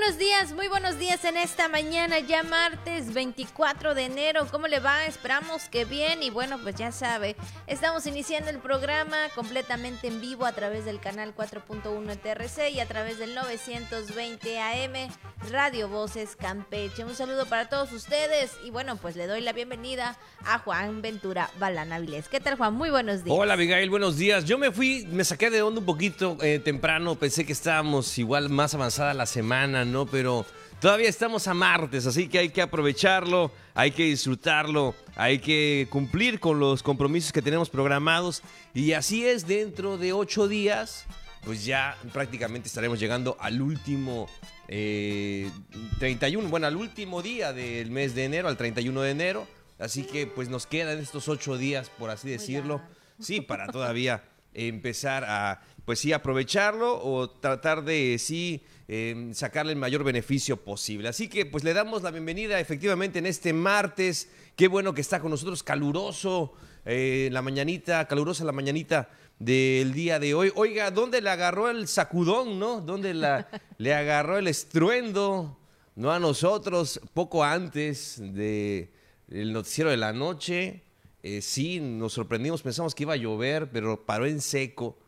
buenos días, muy buenos días en esta mañana, ya martes 24 de enero. ¿Cómo le va? Esperamos que bien y bueno, pues ya sabe, estamos iniciando el programa completamente en vivo a través del canal 4.1 TRC y a través del 920 AM Radio Voces Campeche. Un saludo para todos ustedes y bueno, pues le doy la bienvenida a Juan Ventura Balana Vilés. ¿Qué tal Juan? Muy buenos días. Hola Abigail, buenos días. Yo me fui, me saqué de onda un poquito eh, temprano, pensé que estábamos igual más avanzada la semana ¿no? Pero todavía estamos a martes, así que hay que aprovecharlo, hay que disfrutarlo, hay que cumplir con los compromisos que tenemos programados. Y así es, dentro de ocho días, pues ya prácticamente estaremos llegando al último 31, eh, bueno, al último día del mes de enero, al 31 de enero. Así que pues nos quedan estos ocho días, por así decirlo, sí, para todavía empezar a, pues sí, aprovecharlo o tratar de sí Em, sacarle el mayor beneficio posible. Así que pues le damos la bienvenida efectivamente en este martes. Qué bueno que está con nosotros caluroso eh, la mañanita, calurosa la mañanita del día de hoy. Oiga, ¿dónde le agarró el sacudón, no? ¿Dónde le agarró el estruendo? No a nosotros, poco antes del noticiero de la noche. Eh, sí, nos sorprendimos, pensamos que iba a llover, pero paró en seco.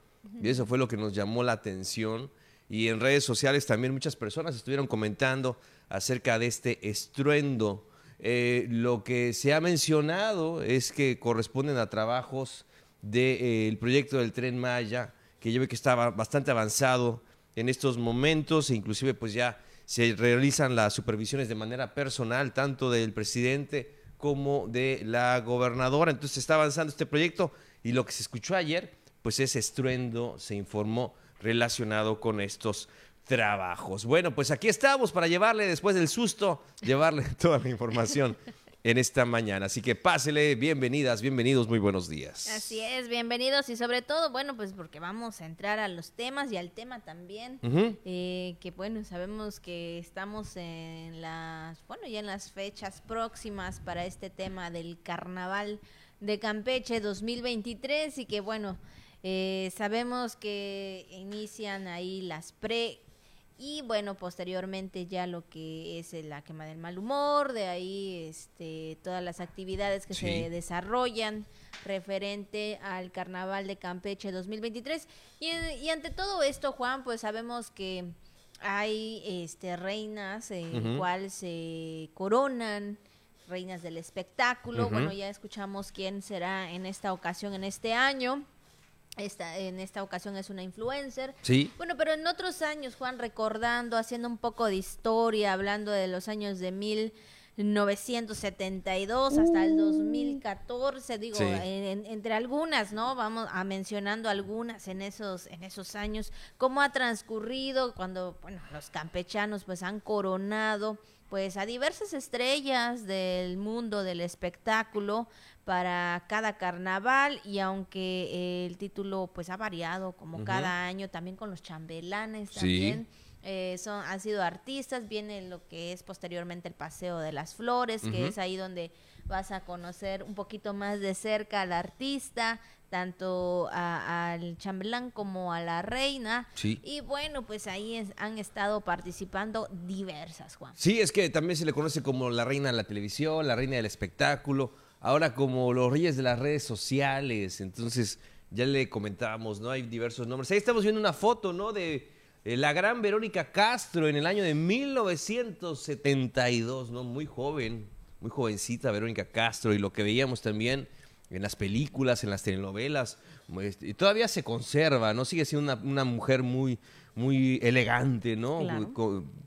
Y eso fue lo que nos llamó la atención y en redes sociales también muchas personas estuvieron comentando acerca de este estruendo. Eh, lo que se ha mencionado es que corresponden a trabajos del proyecto del tren Maya, que yo veo que estaba bastante avanzado en estos momentos, e inclusive pues ya se realizan las supervisiones de manera personal, tanto del presidente como de la gobernadora. Entonces está avanzando este proyecto y lo que se escuchó ayer, pues ese estruendo se informó relacionado con estos trabajos. Bueno, pues aquí estamos para llevarle, después del susto, llevarle toda la información en esta mañana. Así que pásele, bienvenidas, bienvenidos, muy buenos días. Así es, bienvenidos y sobre todo, bueno, pues porque vamos a entrar a los temas y al tema también, eh, que bueno, sabemos que estamos en las, bueno, ya en las fechas próximas para este tema del carnaval de Campeche 2023 y que bueno, eh, sabemos que inician ahí las pre y bueno, posteriormente ya lo que es la quema del mal humor, de ahí este, todas las actividades que se desarrollan referente al Carnaval de Campeche 2023. Y, y, ante todo esto, Juan, pues sabemos que hay este, reinas en cual se coronan, reinas del espectáculo. Bueno, ya escuchamos quién será en esta ocasión, en este año. Esta, en esta ocasión es una influencer. Sí. Bueno, pero en otros años, Juan, recordando, haciendo un poco de historia, hablando de los años de 1972 hasta el 2014, digo, entre algunas, ¿no? Vamos a mencionando algunas en esos, en esos años, cómo ha transcurrido cuando, bueno, los campechanos pues han coronado pues a diversas estrellas del mundo del espectáculo para cada carnaval y aunque el título pues ha variado como cada año también con los chambelanes también eh, son han sido artistas viene lo que es posteriormente el paseo de las flores que es ahí donde vas a conocer un poquito más de cerca al artista tanto al chambelán como a la reina. Y bueno, pues ahí han estado participando diversas, Juan. Sí, es que también se le conoce como la reina de la televisión, la reina del espectáculo, ahora como los reyes de las redes sociales. Entonces, ya le comentábamos, ¿no? Hay diversos nombres. Ahí estamos viendo una foto, ¿no? De eh, la gran Verónica Castro en el año de 1972, ¿no? Muy joven, muy jovencita Verónica Castro y lo que veíamos también en las películas, en las telenovelas, este, y todavía se conserva, ¿no? Sigue siendo una, mujer muy, muy elegante, ¿no?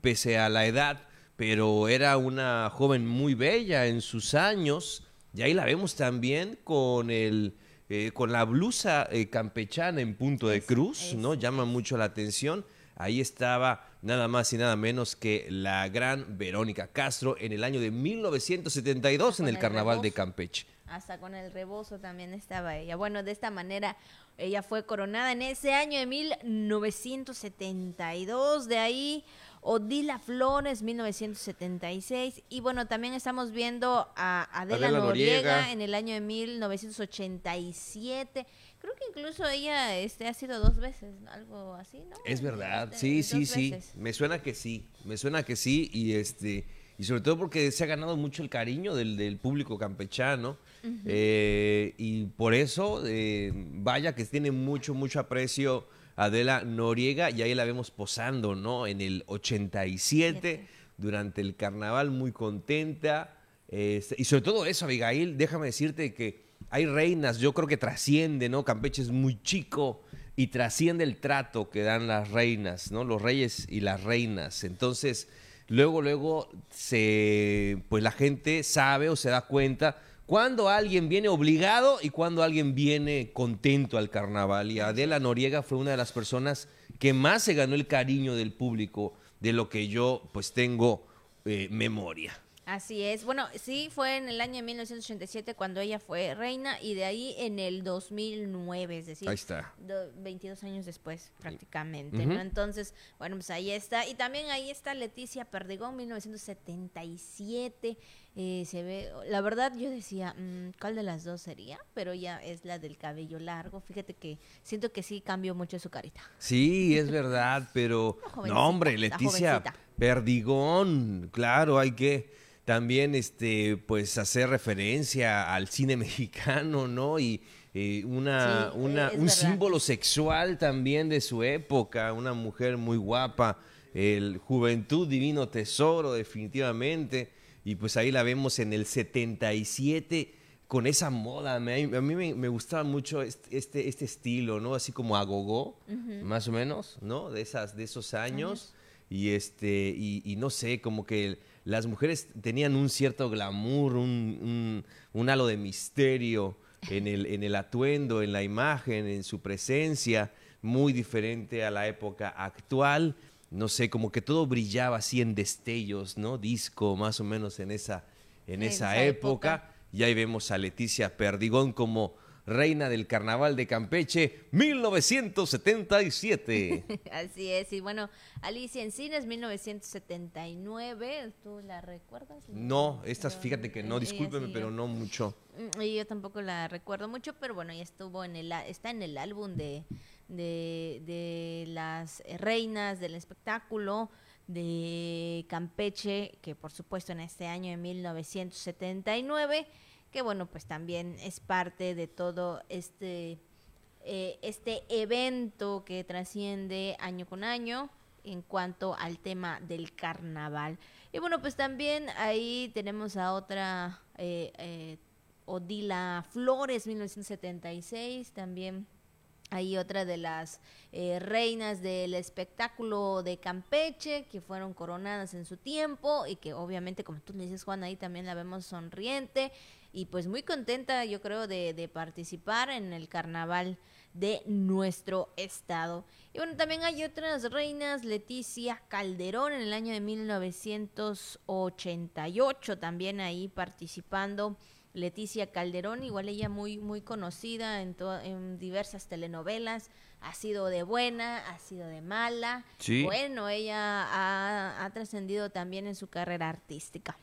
Pese a la edad, pero era una joven muy bella en sus años, y ahí la vemos también con el... Eh, con la blusa eh, campechana en punto de cruz, ¿no? Llama mucho la atención. Ahí estaba nada más y nada menos que la gran Verónica Castro en el año de 1972 en el Carnaval de Campeche hasta con el rebozo también estaba ella. Bueno, de esta manera ella fue coronada en ese año de 1972, de ahí Odila Flores 1976 y bueno, también estamos viendo a Adela, Noriega, en el año de 1987 creo que incluso ella este, ha sido dos veces, algo así, ¿no? Es verdad, Este, sí, sí, sí. Me suena que sí, me suena que sí. Y este y sobre todo porque se ha ganado mucho el cariño del, del público campechano eh, y por eso eh, vaya que tiene mucho mucho aprecio Adela Noriega y ahí la vemos posando, ¿no? En el 87 Fíjate. durante el carnaval muy contenta este, y sobre todo eso, Abigail, déjame decirte que hay reinas, yo creo que trasciende, ¿no? Campeche es muy chico y trasciende el trato que dan las reinas, ¿no? Los reyes y las reinas. Entonces, luego, luego, se, pues la gente sabe o se da cuenta cuando alguien viene obligado y cuando alguien viene contento al carnaval. Y Adela Noriega fue una de las personas que más se ganó el cariño del público, de lo que yo, pues, tengo eh, memoria. Así es. Bueno, sí, fue en el año de 1987 cuando ella fue reina y de ahí en el 2009, es decir, Ahí está. do- 22 años después prácticamente. Entonces, bueno, pues ahí está. Y también ahí está Leticia Perdigón, 1977. eh, se ve, la verdad yo decía, mm, ¿cuál de las dos sería? Pero ella es la del cabello largo. Fíjate que siento que sí cambió mucho su carita. Sí, es verdad, pero no, hombre, Leticia. Perdigón, claro, hay que también este pues hacer referencia al cine mexicano, ¿no? Y eh, una, Sí, una un verdad. símbolo sexual también de su época, una mujer muy guapa, el Juventud Divino Tesoro definitivamente, y pues ahí la vemos en el 77 con esa moda. Me- a mí me, me gustaba mucho este, este, este estilo, ¿no? Así como agogó, más o menos, ¿no? De, esas, de esos años. Y, este, y, y no sé, como que las mujeres tenían un cierto glamour, un, un, un halo de misterio en el, en el atuendo, en la imagen, en su presencia, muy diferente a la época actual. No sé, como que todo brillaba así en destellos, ¿no? Disco, más o menos en esa, en En esa esa época. época. Y ahí vemos a Leticia Perdigón como reina del carnaval de Campeche 1977. Así es, y bueno, Alicia Encinas, 1979, ¿tú la recuerdas? No, estas Pero, fíjate que no, discúlpeme, sí, pero no mucho. Mm, Y yo tampoco la recuerdo mucho, pero bueno, ya estuvo en el, está en el álbum de, de, de las reinas del espectáculo de Campeche, que por supuesto en este año de 1979, que bueno, pues también es parte de todo este, eh, este evento que trasciende año con año en cuanto al tema del carnaval. Y bueno, pues también ahí tenemos a otra eh, eh, Odila Flores, 1976, también hay otra de las eh, reinas del espectáculo de Campeche que fueron coronadas en su tiempo y que obviamente, como tú le dices, Juan, ahí también la vemos sonriente y pues muy contenta, yo creo, de, de participar en el carnaval de nuestro estado. Y bueno, también hay otras reinas, Leticia Calderón en el año de 1988, también ahí participando. Leticia Calderón, igual ella muy muy conocida en, en diversas telenovelas, ha sido de buena, ha sido de mala. Sí. Bueno, ella ha, ha trascendido también en su carrera artística.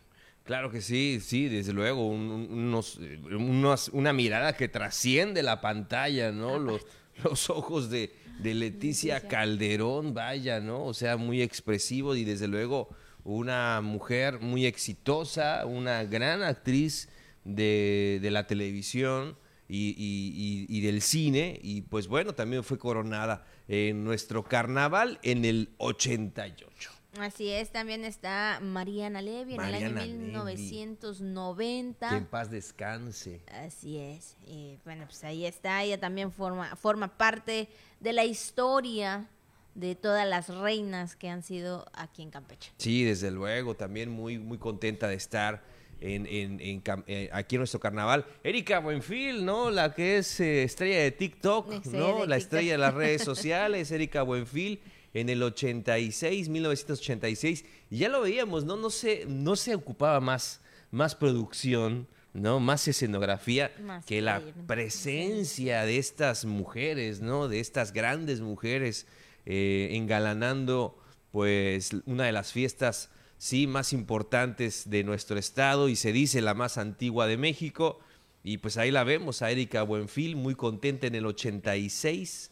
Claro que sí, sí, desde luego, un- un- unos, eh, unos- una mirada que trasciende la pantalla, ¿no? Los, los ojos de, de Leticia Leticia. Calderón, vaya, ¿no? O sea, muy expresivo y desde luego una mujer muy exitosa, una gran actriz de, de la televisión y, y- y- y del cine y pues bueno, también fue coronada en nuestro carnaval en el 88. Así es, también está Mariana Levy en el Levy. año Que en 1990. paz descanse. Así es. Y bueno, pues ahí está. Ella también forma, forma parte de la historia de todas las reinas que han sido aquí en Campeche. Sí, desde luego, también muy, muy contenta de estar en, en- eh, aquí en nuestro carnaval. Erika Buenfil, ¿no? La que es eh, estrella de TikTok, ¿no? de la TikTok. estrella de las redes sociales, Erika Buenfil, en el 86, 1986. Y ya lo veíamos, ¿no? No se, no se ocupaba más, más producción, ¿no? Más escenografía Más que la presencia de estas mujeres, ¿no? De estas grandes mujeres eh, engalanando, pues, una de las fiestas, sí, más importantes de nuestro estado y se dice la más antigua de México. Y pues ahí la vemos, a Erika Buenfil, muy contenta en el 86,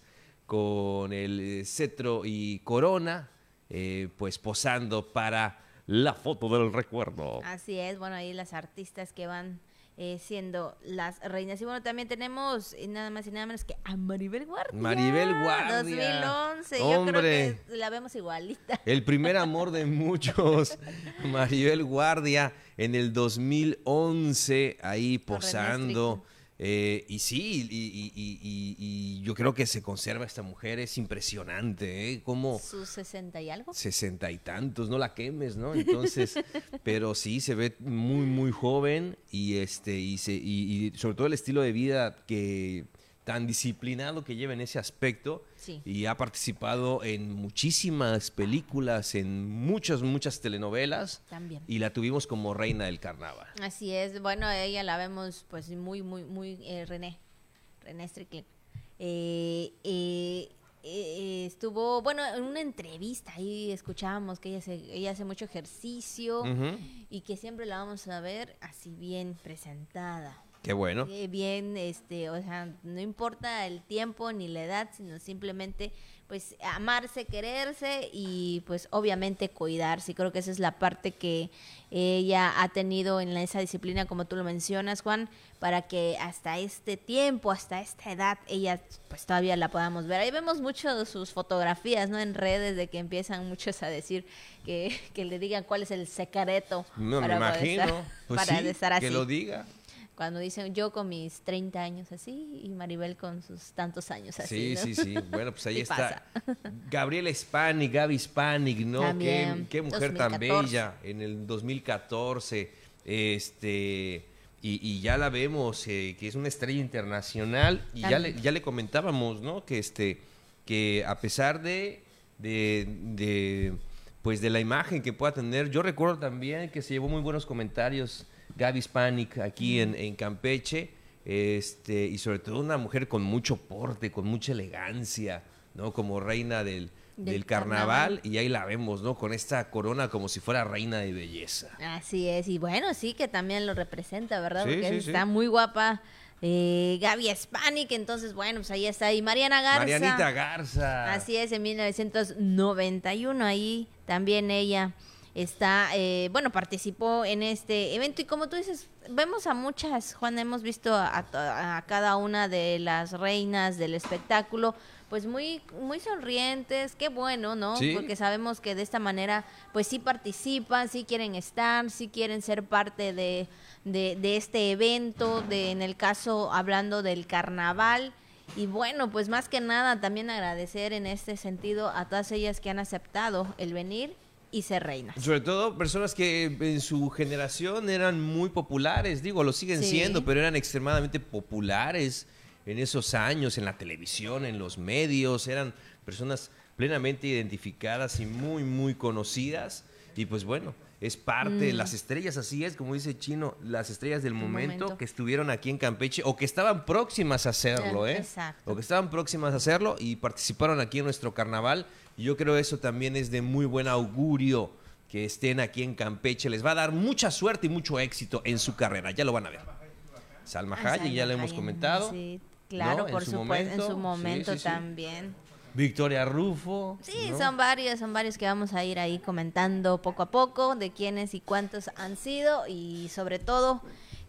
con el cetro y corona, eh, pues posando para la foto del recuerdo. Así es, bueno, ahí las artistas que van eh, siendo las reinas. Y bueno, también tenemos eh, nada más y nada menos que a Maribel Guardia. Maribel Guardia. 2011, yo creo que la vemos igualita. El primer amor de muchos, Maribel Guardia, en el 2011, ahí posando. Eh, y sí, y, yo creo que se conserva esta mujer, es impresionante, ¿eh? Como... ¿Sus sesenta y algo? Sesenta y tantos, no la quemes, ¿no? Entonces, pero sí, se ve muy, muy joven y, este, y, se, y sobre todo el estilo de vida que tan disciplinado que lleva en ese aspecto y ha participado en muchísimas películas, en muchas, muchas telenovelas. También. Y la tuvimos como reina del carnaval. Así es, bueno, ella la vemos pues muy, muy, muy, eh, René, René Strickland. Eh, eh, estuvo, bueno, en una entrevista ahí escuchábamos que ella, ella hace mucho ejercicio y que siempre la vamos a ver así bien presentada. Qué bueno. bien, este, o sea, no importa el tiempo ni la edad, sino simplemente pues amarse, quererse y pues obviamente cuidarse. Creo que esa es la parte que ella ha tenido en esa disciplina, como tú lo mencionas, Juan, para que hasta este tiempo, hasta esta edad, ella pues todavía la podamos ver. Ahí vemos mucho de sus fotografías, ¿no? En redes de que empiezan muchos a decir que, que le digan cuál es el secreto. No, para me imagino. Pues para estar así. Que lo diga cuando dicen yo con mis 30 años así y Maribel con sus tantos años así. Sí, sí, sí. Bueno, pues ahí está. Gabriela Spanik, Gaby Spanik, ¿no? qué, mujer tan bella en el 2014. Este. Y, ya la vemos, eh, que es una estrella internacional. Y ya le, ya le comentábamos, ¿no? Que este. Que a pesar de, de pues de la imagen que pueda tener. Yo recuerdo también que se llevó muy buenos comentarios Gaby Spanik aquí en, Campeche, este, y sobre todo una mujer con mucho porte, con mucha elegancia, ¿no? Como reina del, del, carnaval, y ahí la vemos, ¿no? Con esta corona como si fuera reina de belleza. Así es, y bueno, sí que también lo representa, ¿verdad? Porque está muy guapa. Eh, Gaby Spanik, entonces bueno, pues ahí está. Y Mariana Garza. Marianita Garza. Así es, en 1991, ahí también ella está, eh, bueno, participó en este evento y como tú dices, vemos a muchas, Juan, hemos visto a, cada una de las reinas del espectáculo, pues muy, muy sonrientes, qué bueno, ¿no? Porque sabemos que de esta manera, pues sí participan, sí quieren estar, sí quieren ser parte de, de, de este evento, de, en el caso hablando del carnaval. Y bueno, pues más que nada también agradecer en este sentido a todas ellas que han aceptado el venir y ser reinas. Sobre todo personas que en su generación eran muy populares, digo, lo siguen siendo, pero eran extremadamente populares en esos años, en la televisión, en los medios, eran personas plenamente identificadas y muy, muy conocidas. Y pues bueno, es parte, mm. las estrellas, así es, como dice Chino, las estrellas del momento, que estuvieron aquí en Campeche o que estaban próximas a hacerlo, ¿eh? Exacto. O que estaban próximas a hacerlo y participaron aquí en nuestro carnaval yo creo eso también es de muy buen augurio que estén aquí en Campeche. Les va a dar mucha suerte y mucho éxito en su carrera. Ya lo van a ver. Salma Hayek, ya lo hemos comentado. Sí, claro, por supuesto, en su momento también. Victoria Rufo. Sí, son varios, son varios que vamos a ir ahí comentando poco a poco de quiénes y cuántos han sido y sobre todo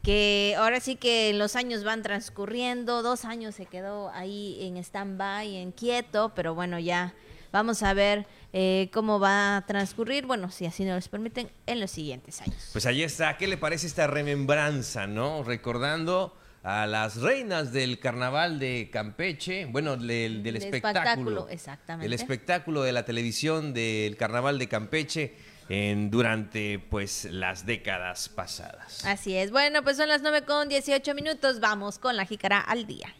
que ahora sí que los años van transcurriendo, dos años se quedó ahí en stand-by, en quieto, pero bueno, ya Vamos a ver eh, cómo va a transcurrir, bueno, si así nos permiten, en los siguientes años. Pues ahí está, ¿qué le parece esta remembranza, no? Recordando a las reinas del carnaval de Campeche, bueno, del, del espectáculo, exactamente. El espectáculo de la televisión del carnaval de Campeche. En, durante pues las décadas pasadas. Así es. Bueno, pues son las 9 con 18 minutos. Vamos con la jícara al día.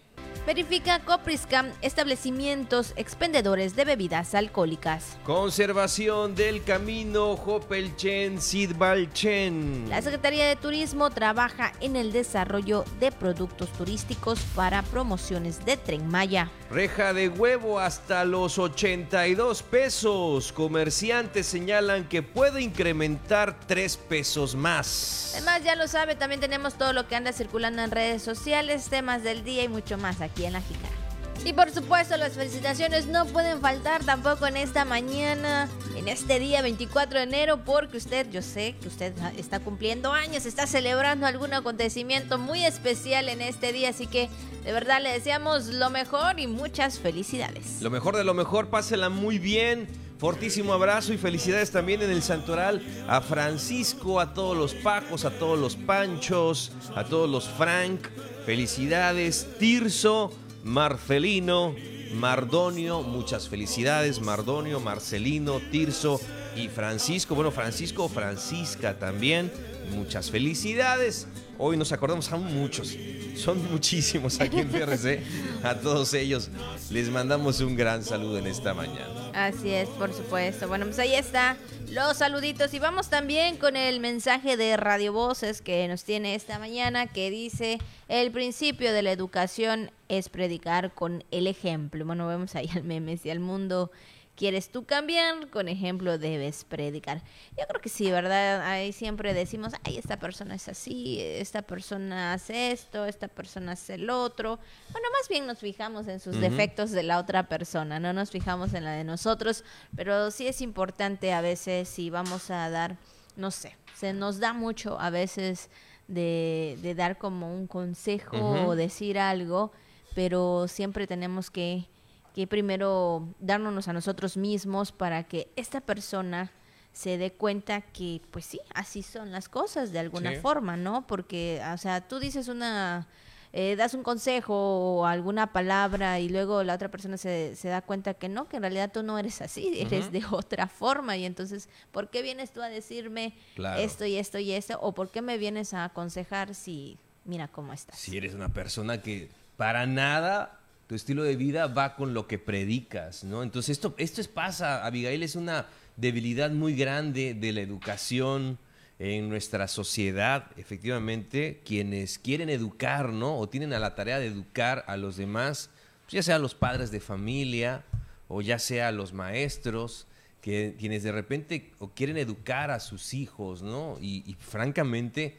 Verifica Copriscam establecimientos expendedores de bebidas alcohólicas. Conservación del camino Hopelchen Sidbalchen. La Secretaría de Turismo trabaja en el desarrollo de productos turísticos para promociones de Tren Maya. Reja de huevo hasta los 82 pesos. Comerciantes señalan que puede incrementar 3 pesos más. Además, ya lo sabe, también tenemos todo lo que anda circulando en redes sociales, temas del día y mucho más aquí en La Jícara. Y por supuesto, las felicitaciones no pueden faltar tampoco en esta mañana, en este día 24 de enero, porque usted, yo sé que usted está cumpliendo años, está celebrando algún acontecimiento muy especial en este día, así que de verdad le deseamos lo mejor y muchas felicidades. Lo mejor de lo mejor, pásela muy bien. Fortísimo abrazo y felicidades también en el Santoral a Francisco, a todos los Pacos, a todos los Panchos, a todos los Frank. Felicidades, Tirso, Marcelino, Mardonio, muchas felicidades, Mardonio, Marcelino, Tirso y Francisco. Bueno, Francisco, Francisca también, muchas felicidades. Hoy nos acordamos a muchos, son muchísimos aquí en PRC. A todos ellos les mandamos un gran saludo en esta mañana. Así es, por supuesto. Bueno, pues ahí está los saluditos y vamos también con el mensaje de Radio Voces que nos tiene esta mañana que dice, el principio de la educación es predicar con el ejemplo. Bueno, vemos ahí al memes y al mundo quieres tú cambiar, con ejemplo debes predicar. Yo creo que sí, ¿verdad? Ahí siempre decimos, ay, esta persona es así, esta persona hace esto, esta persona hace el otro. Bueno, más bien nos fijamos en sus defectos de la otra persona, no nos fijamos en la de nosotros, pero sí es importante a veces si vamos a dar, no sé, se nos da mucho a veces de, de dar como un consejo o decir algo, pero siempre tenemos que que primero darnos a nosotros mismos para que esta persona se dé cuenta que, pues sí, así son las cosas de alguna forma, ¿no? Porque, o sea, tú dices una, eh, das un consejo o alguna palabra y luego la otra persona se, se, da cuenta que no, que en realidad tú no eres así, eres de otra forma. Y entonces, ¿por qué vienes tú a decirme esto y esto y esto? ¿O por qué me vienes a aconsejar si, mira cómo estás? Si eres una persona que para nada tu estilo de vida va con lo que predicas, ¿no? Entonces esto, esto es pasa, Abigail, es una debilidad muy grande de la educación en nuestra sociedad, efectivamente, quienes quieren educar, ¿no? O tienen a la tarea de educar a los demás, pues ya sea los padres de familia o ya sea los maestros, que quienes de repente quieren educar a sus hijos, ¿no? Y francamente,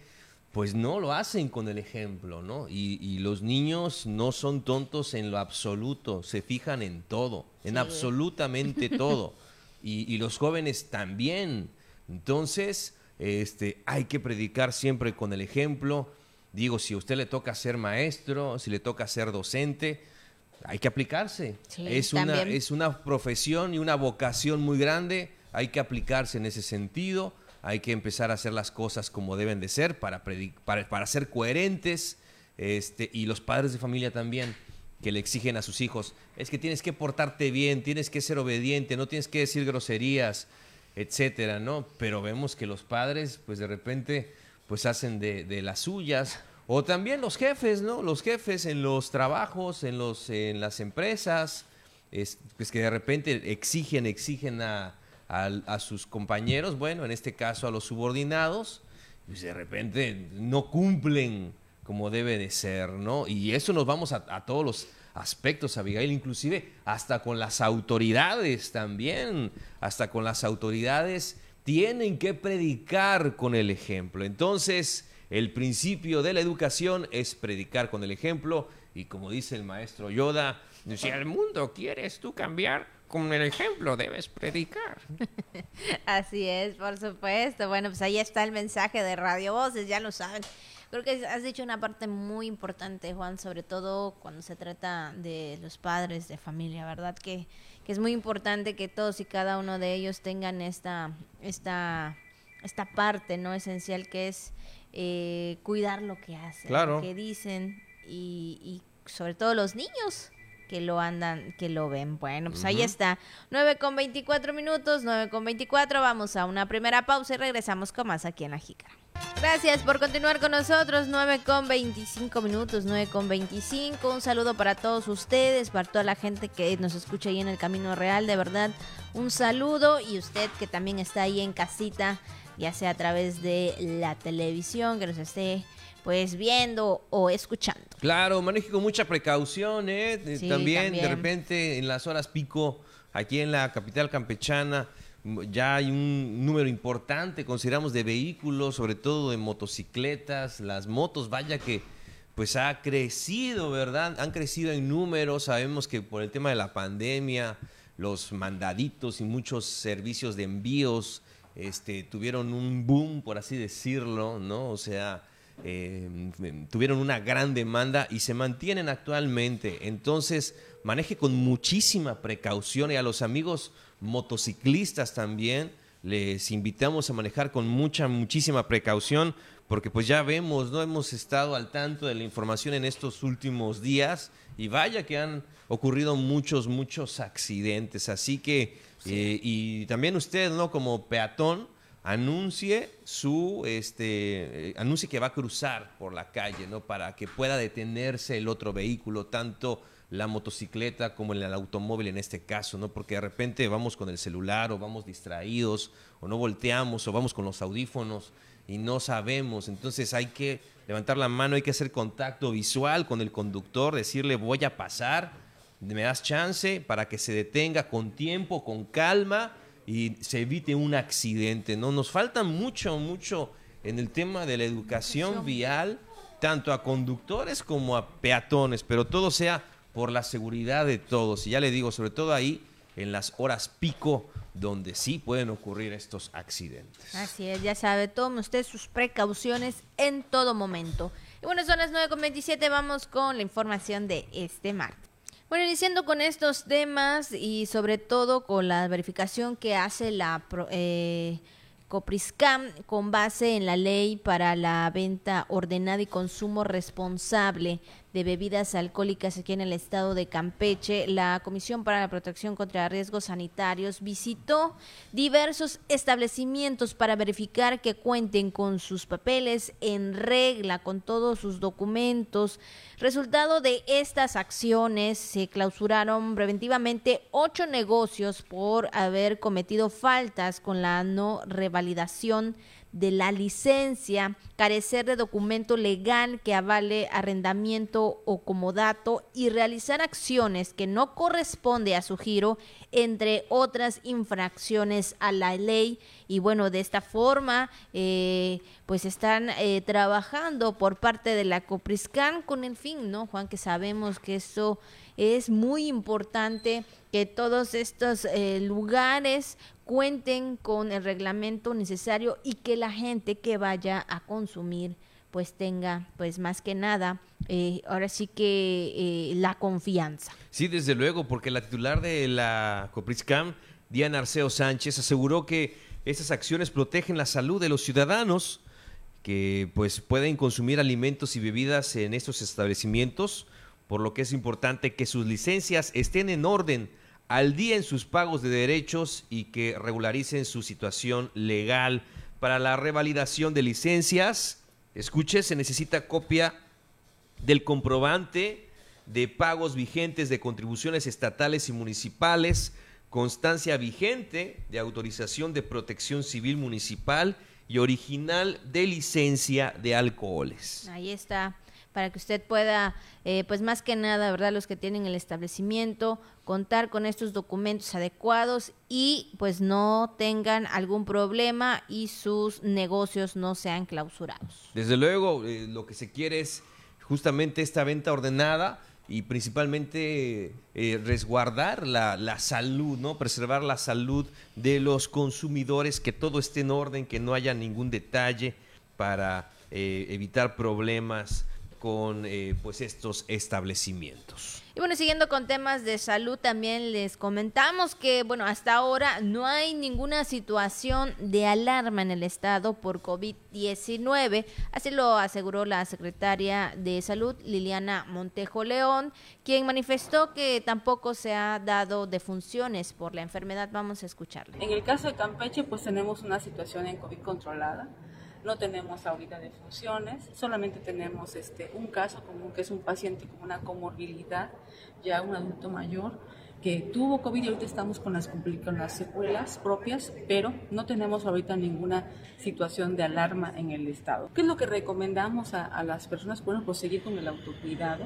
pues no lo hacen con el ejemplo, ¿no? Y, los niños no son tontos en lo absoluto, se fijan en todo, en absolutamente todo. Y, los jóvenes también. Entonces, este, hay que predicar siempre con el ejemplo. Digo, si a usted le toca ser maestro, si le toca ser docente, hay que aplicarse. es, una, es una profesión y una vocación muy grande, hay que aplicarse en ese sentido hay que empezar a hacer las cosas como deben de ser para, para, para ser coherentes este, y los padres de familia también que le exigen a sus hijos, es que tienes que portarte bien, tienes que ser obediente, no tienes que decir groserías, etcétera, ¿no? Pero vemos que los padres, pues de repente, pues hacen de, las suyas, o también los jefes, ¿no? Los jefes en los trabajos, en, los, en las empresas, es, pues que de repente exigen, exigen a, a, sus compañeros, bueno, en este caso a los subordinados, y pues, de repente no cumplen como debe de ser, ¿no? Y eso nos vamos a, a todos los aspectos, Abigail, inclusive hasta con las autoridades también, hasta con las autoridades tienen que predicar con el ejemplo. Entonces, el principio de la educación es predicar con el ejemplo y como dice el maestro Yoda, si al mundo quieres tú cambiar, con el ejemplo debes predicar. Así es, por supuesto. Bueno, pues ahí está el mensaje de Radio Voces, ya lo saben. Creo que has dicho una parte muy importante, Juan, sobre todo cuando se trata de los padres de familia, ¿verdad? Que, que es muy importante que todos y cada uno de ellos tengan esta, esta, esta parte no esencial que es eh, cuidar lo que hacen, lo que dicen y, y sobre todo los niños que lo andan, que lo ven. Bueno, pues ahí está. 9 con 24 minutos, 9 con 24. Vamos a una primera pausa y regresamos con más aquí en la Jícara. Gracias por continuar con nosotros. 9 con 25 minutos, 9 con 25. Un saludo para todos ustedes, para toda la gente que nos escucha ahí en el Camino Real. De verdad, un saludo. Y usted que también está ahí en casita, ya sea a través de la televisión, que nos esté pues viendo o escuchando. Claro, maneje con mucha precaución, ¿eh? también, de repente en las horas pico, aquí en la capital campechana, ya hay un número importante, consideramos, de vehículos, sobre todo de motocicletas, las motos, vaya que pues ha crecido, ¿verdad? Han crecido en número, sabemos que por el tema de la pandemia, los mandaditos y muchos servicios de envíos este, tuvieron un boom, por así decirlo, ¿no? O sea, eh, tuvieron una gran demanda y se mantienen actualmente. Entonces, maneje con muchísima precaución y a los amigos motociclistas también les invitamos a manejar con mucha, muchísima precaución porque pues ya vemos, no hemos estado al tanto de la información en estos últimos días y vaya que han ocurrido muchos, muchos accidentes. Así que, eh, y también usted, ¿no? Como peatón, anuncie su este eh, anuncie que va a cruzar por la calle, ¿no? Para que pueda detenerse el otro vehículo, tanto la motocicleta como el automóvil en este caso, ¿no? Porque de repente vamos con el celular o vamos distraídos o no volteamos o vamos con los audífonos y no sabemos. Entonces hay que levantar la mano, hay que hacer contacto visual con el conductor, decirle voy a pasar, me das chance para que se detenga con tiempo, con calma y se evite un accidente. ¿no? Nos falta mucho, mucho en el tema de la educación vial, tanto a conductores como a peatones, pero todo sea por la seguridad de todos. Y ya le digo, sobre todo ahí en las horas pico, donde sí pueden ocurrir estos accidentes. Así es, ya sabe, tome usted sus precauciones en todo momento. Y bueno, son las 9.27, vamos con la información de este martes. Bueno, iniciando con estos temas y sobre todo con la verificación que hace la eh, Copriscam con base en la ley para la venta ordenada y consumo responsable de bebidas alcohólicas aquí en el estado de Campeche, la Comisión para la Protección contra Riesgos Sanitarios visitó diversos establecimientos para verificar que cuenten con sus papeles en regla, con todos sus documentos. Resultado de estas acciones, se clausuraron preventivamente ocho negocios por haber cometido faltas con la no revalidación de la licencia, carecer de documento legal que avale arrendamiento o comodato y realizar acciones que no corresponde a su giro, entre otras infracciones a la ley. Y bueno, de esta forma, eh, pues están eh, trabajando por parte de la Copriscan con el fin, ¿no, Juan? Que sabemos que eso es muy importante que todos estos eh, lugares cuenten con el reglamento necesario y que la gente que vaya a consumir pues tenga pues más que nada ahora sí que la confianza. Sí, desde luego, porque la titular de la Copriscam, Diana Arceo Sánchez, aseguró que esas acciones protegen la salud de los ciudadanos que pues pueden consumir alimentos y bebidas en estos establecimientos, por lo que es importante que sus licencias estén en orden al día en sus pagos de derechos y que regularicen su situación legal. Para la revalidación de licencias, escuche, se necesita copia del comprobante de pagos vigentes de contribuciones estatales y municipales, constancia vigente de autorización de protección civil municipal y original de licencia de alcoholes. Ahí está para que usted pueda, eh, pues más que nada, ¿verdad? Los que tienen el establecimiento, contar con estos documentos adecuados y pues no tengan algún problema y sus negocios no sean clausurados. Desde luego, eh, lo que se quiere es justamente esta venta ordenada y principalmente eh, resguardar la, la, salud, ¿no? Preservar la salud de los consumidores, que todo esté en orden, que no haya ningún detalle para evitar problemas con eh, pues estos establecimientos. Y bueno, siguiendo con temas de salud, también les comentamos que, bueno, hasta ahora no hay ninguna situación de alarma en el estado por COVID-19. Así lo aseguró la secretaria de Salud, Liliana Montejo León, quien manifestó que tampoco se ha dado defunciones por la enfermedad. Vamos a escucharle. En el caso de Campeche, pues tenemos una situación en COVID controlada no tenemos ahorita defunciones, solamente tenemos este, un caso común que es un paciente con una comorbilidad, ya un adulto mayor, que tuvo COVID y ahorita estamos con las, con las secuelas propias, pero no tenemos ahorita ninguna situación de alarma en el estado. ¿Qué es lo que recomendamos a, las personas? Bueno, pues seguir con el autocuidado,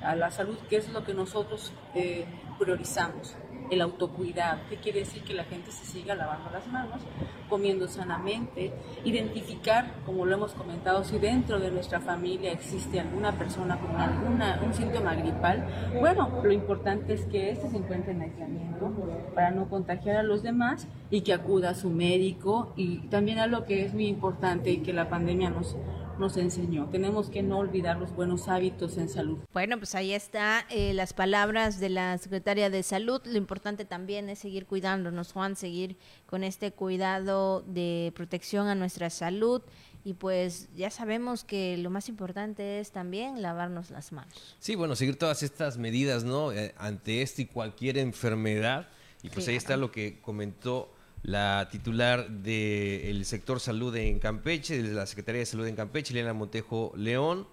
a la salud, que es lo que nosotros eh, priorizamos el autocuidado. ¿Qué quiere decir? Que la gente se siga lavando las manos, comiendo sanamente, identificar, como lo hemos comentado, si dentro de nuestra familia existe alguna persona con alguna, un síntoma gripal, bueno, lo importante es que éste se encuentre en aislamiento para no contagiar a los demás y que acuda a su médico y también a lo que es muy importante y que la pandemia nos nos enseñó. Tenemos que no olvidar los buenos hábitos en salud. Bueno, pues ahí está eh, las palabras de la secretaria de salud. Lo importante también es seguir cuidándonos, Juan, seguir con este cuidado de protección a nuestra salud. Y pues ya sabemos que lo más importante es también lavarnos las manos. Sí, bueno, seguir todas estas medidas, ¿no? Eh, ante este y cualquier enfermedad. Y pues ahí está lo que comentó la titular del sector salud en Campeche, de la Secretaría de Salud en Campeche, Elena Montejo León,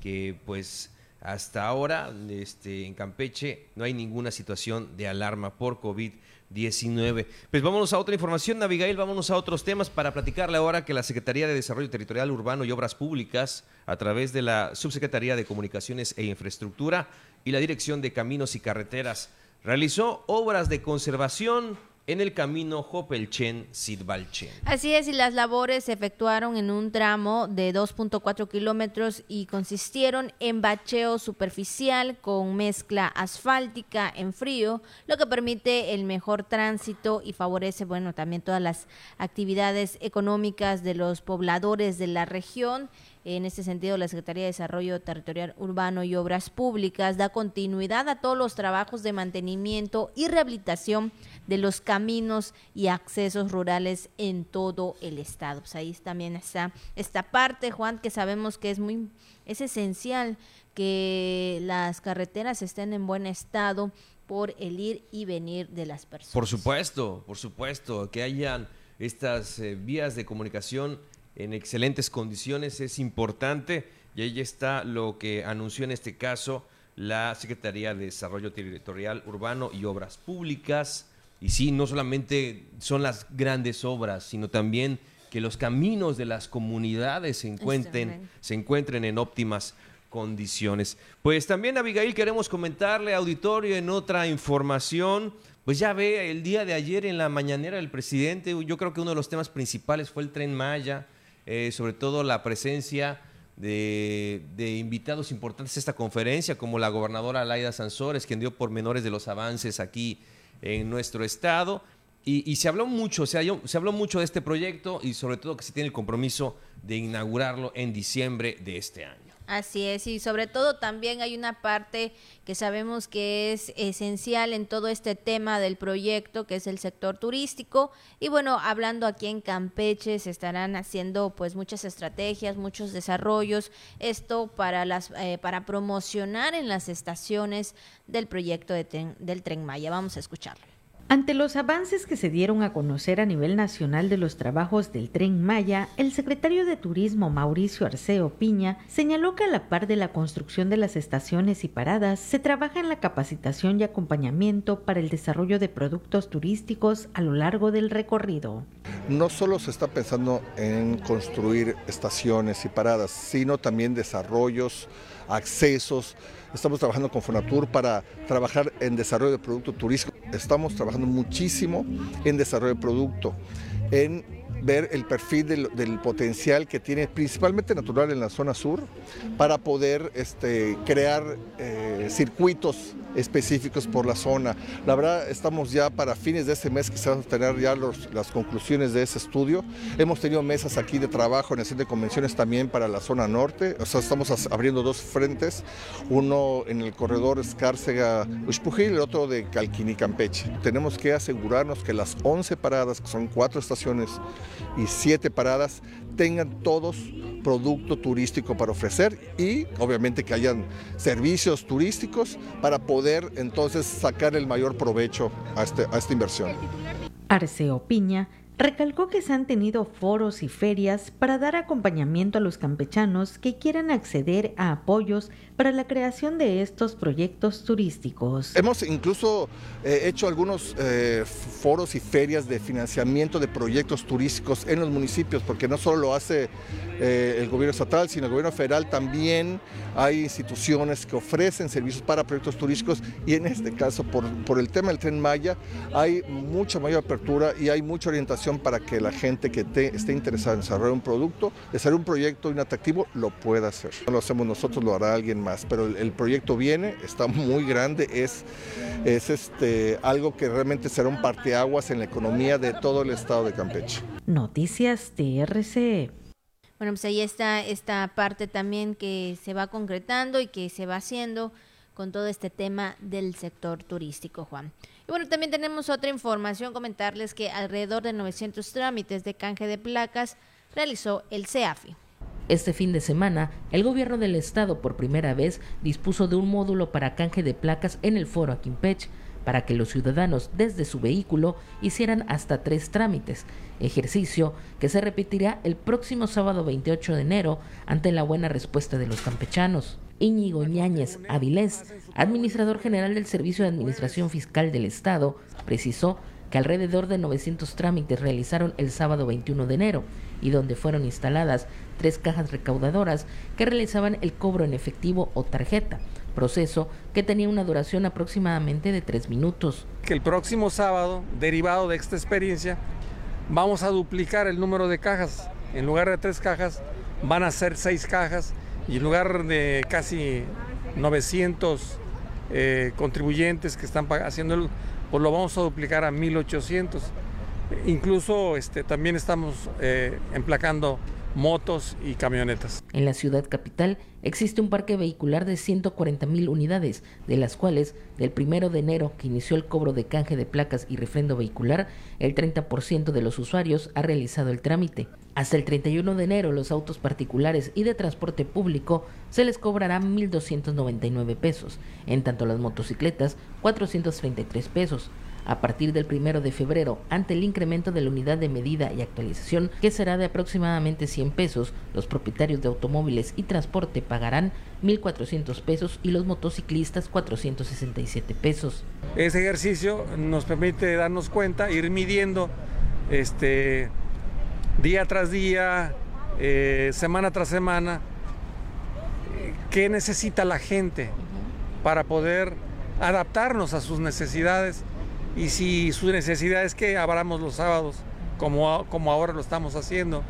que pues hasta ahora este, en Campeche no hay ninguna situación de alarma por COVID-19. Pues vámonos a otra información, Abigail, vámonos a otros temas para platicarle ahora que la Secretaría de Desarrollo Territorial Urbano y Obras Públicas, a través de la Subsecretaría de Comunicaciones e Infraestructura y la Dirección de Caminos y Carreteras, realizó obras de conservación en el camino Hopelchen-Sidbalchen. Así es, y las labores se efectuaron en un tramo de 2.4 kilómetros y consistieron en bacheo superficial con mezcla asfáltica en frío, lo que permite el mejor tránsito y favorece, bueno, también todas las actividades económicas de los pobladores de la región. En este sentido, la Secretaría de Desarrollo Territorial Urbano y Obras Públicas da continuidad a todos los trabajos de mantenimiento y rehabilitación de los caminos y accesos rurales en todo el estado. Pues ahí también está esta parte, Juan, que sabemos que es muy es esencial que las carreteras estén en buen estado por el ir y venir de las personas. Por supuesto, por supuesto, que hayan estas eh, vías de comunicación en excelentes condiciones es importante y ahí está lo que anunció en este caso la Secretaría de Desarrollo Territorial Urbano y Obras Públicas. Y sí, no solamente son las grandes obras, sino también que los caminos de las comunidades se encuentren, se encuentren en óptimas condiciones. Pues también, Abigail, queremos comentarle, auditorio, en otra información, pues ya ve, el día de ayer en la mañanera del presidente, yo creo que uno de los temas principales fue el tren Maya, eh, sobre todo la presencia de, invitados importantes a esta conferencia, como la gobernadora Laida Sansores, quien dio pormenores de los avances aquí en nuestro estado. Y, se habló mucho, se habló mucho de este proyecto y sobre todo que se tiene el compromiso de inaugurarlo en diciembre de este año. Así es, y sobre todo también hay una parte que sabemos que es esencial en todo este tema del proyecto, que es el sector turístico. Y bueno, hablando aquí en Campeche, se estarán haciendo pues muchas estrategias, muchos desarrollos, esto para, las, eh, para promocionar en las estaciones del proyecto de del Tren Maya. Vamos a escucharlo. Ante los avances que se dieron a conocer a nivel nacional de los trabajos del tren Maya, el secretario de Turismo Mauricio Arceo Piña señaló que a la par de la construcción de las estaciones y paradas, se trabaja en la capacitación y acompañamiento para el desarrollo de productos turísticos a lo largo del recorrido. No solo se está pensando en construir estaciones y paradas, sino también desarrollos, accesos, Estamos trabajando con Fonatur para trabajar en desarrollo de producto turístico. Estamos trabajando muchísimo en desarrollo de producto, en ver el perfil del, potencial que tiene, principalmente natural en la zona sur, para poder este, crear eh, circuitos específicos por la zona. La verdad, estamos ya para fines de este mes a tener ya las conclusiones de ese estudio. Hemos tenido mesas aquí de trabajo en el centro de convenciones también para la zona norte. O sea, estamos abriendo dos frentes, uno en el corredor Escárcega-Uxpujil y el otro de Calquini-Campeche. Tenemos que asegurarnos que las 11 paradas, que son cuatro estaciones y siete paradas, tengan todos producto turístico para ofrecer y obviamente que hayan servicios turísticos para poder entonces sacar el mayor provecho a, este, a esta inversión. Arceo Piña recalcó que se han tenido foros y ferias para dar acompañamiento a los campechanos que quieran acceder a apoyos para la creación de estos proyectos turísticos. Hemos incluso eh, hecho algunos eh, foros y ferias de financiamiento de proyectos turísticos en los municipios, porque no solo lo hace eh, el gobierno estatal, sino el gobierno federal también hay instituciones que ofrecen servicios para proyectos turísticos y en este caso por, por el tema del tren Maya hay mucha mayor apertura y hay mucha orientación para que la gente que esté interesada en desarrollar un producto, desarrollar un proyecto inatractivo, lo pueda hacer. No lo hacemos nosotros, lo hará alguien más pero el, proyecto viene, está muy grande, es, es este, algo que realmente será un parteaguas en la economía de todo el estado de Campeche. Noticias TRC. Bueno, pues ahí está esta parte también que se va concretando y que se va haciendo con todo este tema del sector turístico, Juan. Y bueno, también tenemos otra información, comentarles que alrededor de 900 trámites de canje de placas realizó el CEAFI. Este fin de semana, el gobierno del estado por primera vez dispuso de un módulo para canje de placas en el foro Aquimpech para que los ciudadanos desde su vehículo hicieran hasta tres trámites, ejercicio que se repetirá el próximo sábado 28 de enero ante la buena respuesta de los campechanos. Íñigo Ñáñez Avilés, administrador general del Servicio de Administración Fiscal del Estado, precisó que alrededor de 900 trámites realizaron el sábado 21 de enero y donde fueron instaladas tres cajas recaudadoras que realizaban el cobro en efectivo o tarjeta, proceso que tenía una duración aproximadamente de tres minutos. Que el próximo sábado, derivado de esta experiencia, vamos a duplicar el número de cajas. En lugar de tres cajas, van a ser seis cajas y en lugar de casi 900 eh, contribuyentes que están haciendo, pues lo vamos a duplicar a 1800. Incluso este, también estamos eh, emplacando motos y camionetas. En la ciudad capital existe un parque vehicular de 140 mil unidades, de las cuales del primero de enero que inició el cobro de canje de placas y refrendo vehicular, el 30% de los usuarios ha realizado el trámite. Hasta el 31 de enero los autos particulares y de transporte público se les cobrará 1.299 pesos, en tanto las motocicletas 433 pesos a partir del primero de febrero ante el incremento de la unidad de medida y actualización que será de aproximadamente 100 pesos, los propietarios de automóviles y transporte pagarán 1.400 pesos y los motociclistas 467 pesos. Ese ejercicio nos permite darnos cuenta, ir midiendo este, día tras día, eh, semana tras semana, qué necesita la gente para poder adaptarnos a sus necesidades y si su necesidad es que abramos los sábados, como, como ahora lo estamos haciendo,